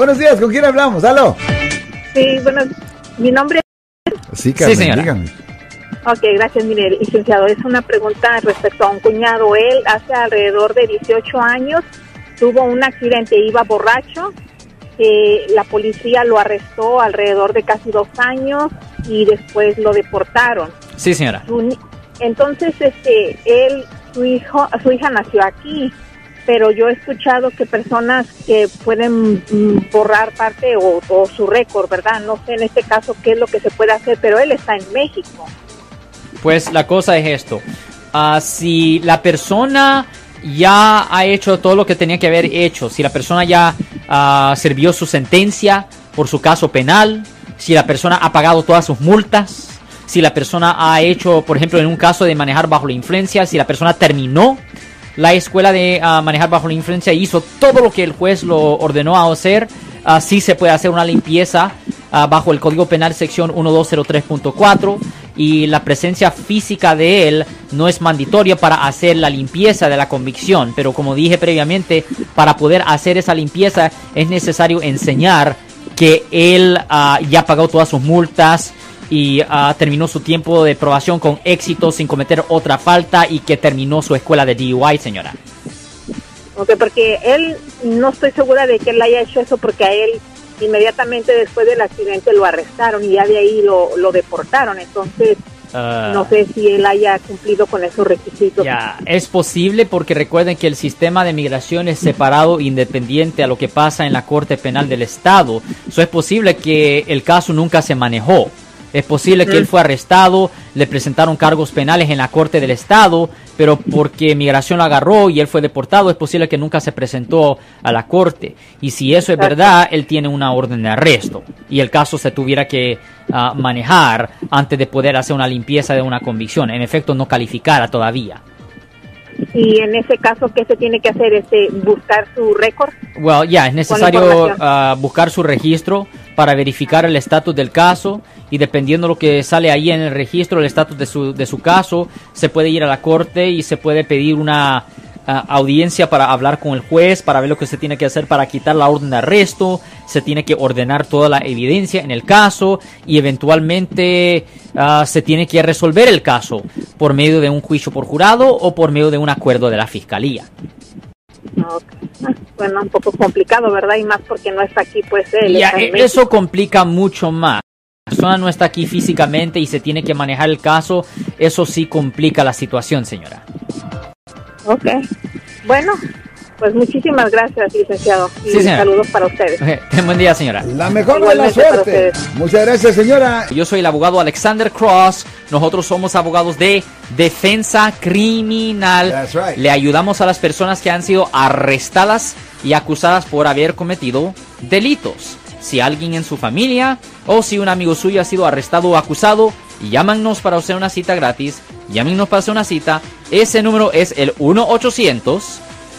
Buenos días, ¿con quién hablamos? ¡Aló! Sí, bueno, mi nombre Sí, Carmen, Sí, señora. dígame. Ok, gracias, mire, licenciado. Es una pregunta respecto a un cuñado. Él hace alrededor de 18 años tuvo un accidente, iba borracho. eh, la policía lo arrestó alrededor de casi dos años y después lo deportaron. Sí, señora. Entonces, este, él, su hijo, su hija nació aquí, pero yo he escuchado que personas que pueden mm, borrar parte o, su récord, ¿verdad? No sé en este caso qué es lo que se puede hacer, pero él está en México. Pues la cosa es esto. Ah, si la persona ya ha hecho todo lo que tenía que haber hecho, si la persona ya ah, sirvió su sentencia por su caso penal, si la persona ha pagado todas sus multas, si la persona ha hecho, por ejemplo, en un caso de manejar bajo la influencia, si la persona terminó la escuela de ah, manejar bajo la influencia hizo todo lo que el juez lo ordenó hacer, ah, sí se puede hacer una limpieza ah, bajo el Código Penal sección 1203.4 y la presencia física de él no es mandatoria para hacer la limpieza de la convicción, pero como dije previamente, para poder hacer esa limpieza es necesario enseñar que él ah, ya pagó todas sus multas y ah, terminó su tiempo de probación con éxito sin cometer otra falta y que terminó su escuela de DUI, señora. Ok, porque él, no estoy segura de que él haya hecho eso porque a él inmediatamente después del accidente lo arrestaron y ya de ahí lo, lo deportaron. Entonces, Ah, no sé si él haya cumplido con esos requisitos. Ya, es posible porque recuerden que el sistema de migración es separado, independiente a lo que pasa en la Corte Penal del Estado. Eso es posible que el caso nunca se manejó. Es posible que él fue arrestado, le presentaron cargos penales en la Corte del Estado, pero porque migración lo agarró y él fue deportado, es posible que nunca se presentó a la Corte. Y si eso es verdad, él tiene una orden de arresto y el caso se tuviera que ah, manejar antes de poder hacer una limpieza de una convicción. En efecto, no calificara todavía. Y en ese caso, ¿qué se tiene que hacer? Este, buscar su récord. Well, ya, es necesario ah, buscar su registro para verificar el estatus del caso y dependiendo lo que sale ahí en el registro, el estatus de su, de su caso, se puede ir a la corte y se puede pedir una ah, audiencia para hablar con el juez, para ver lo que se tiene que hacer para quitar la orden de arresto, se tiene que ordenar toda la evidencia en el caso y eventualmente ah, se tiene que resolver el caso por medio de un juicio por jurado o por medio de un acuerdo de la fiscalía. Ok. Ah, Bueno, un poco complicado, ¿verdad? Y más porque no está aquí, pues él. Ya, está en e- México. eso complica mucho más. La persona no está aquí físicamente y se tiene que manejar el caso. Eso sí complica la situación, señora. Ok. Bueno, pues muchísimas gracias, licenciado. Y Sí, señora. saludos para ustedes. Ok, Ten buen día, señora. La mejor de la suerte. Muchas gracias, señora. Yo soy el abogado Alexander Cross. Nosotros somos abogados de defensa criminal. That's right. Le ayudamos a las personas que han sido arrestadas y acusadas por haber cometido delitos. Si alguien en su familia o si un amigo suyo ha sido arrestado o acusado, llámanos para hacer una cita gratis. Llámenos para hacer una cita. Ese número es el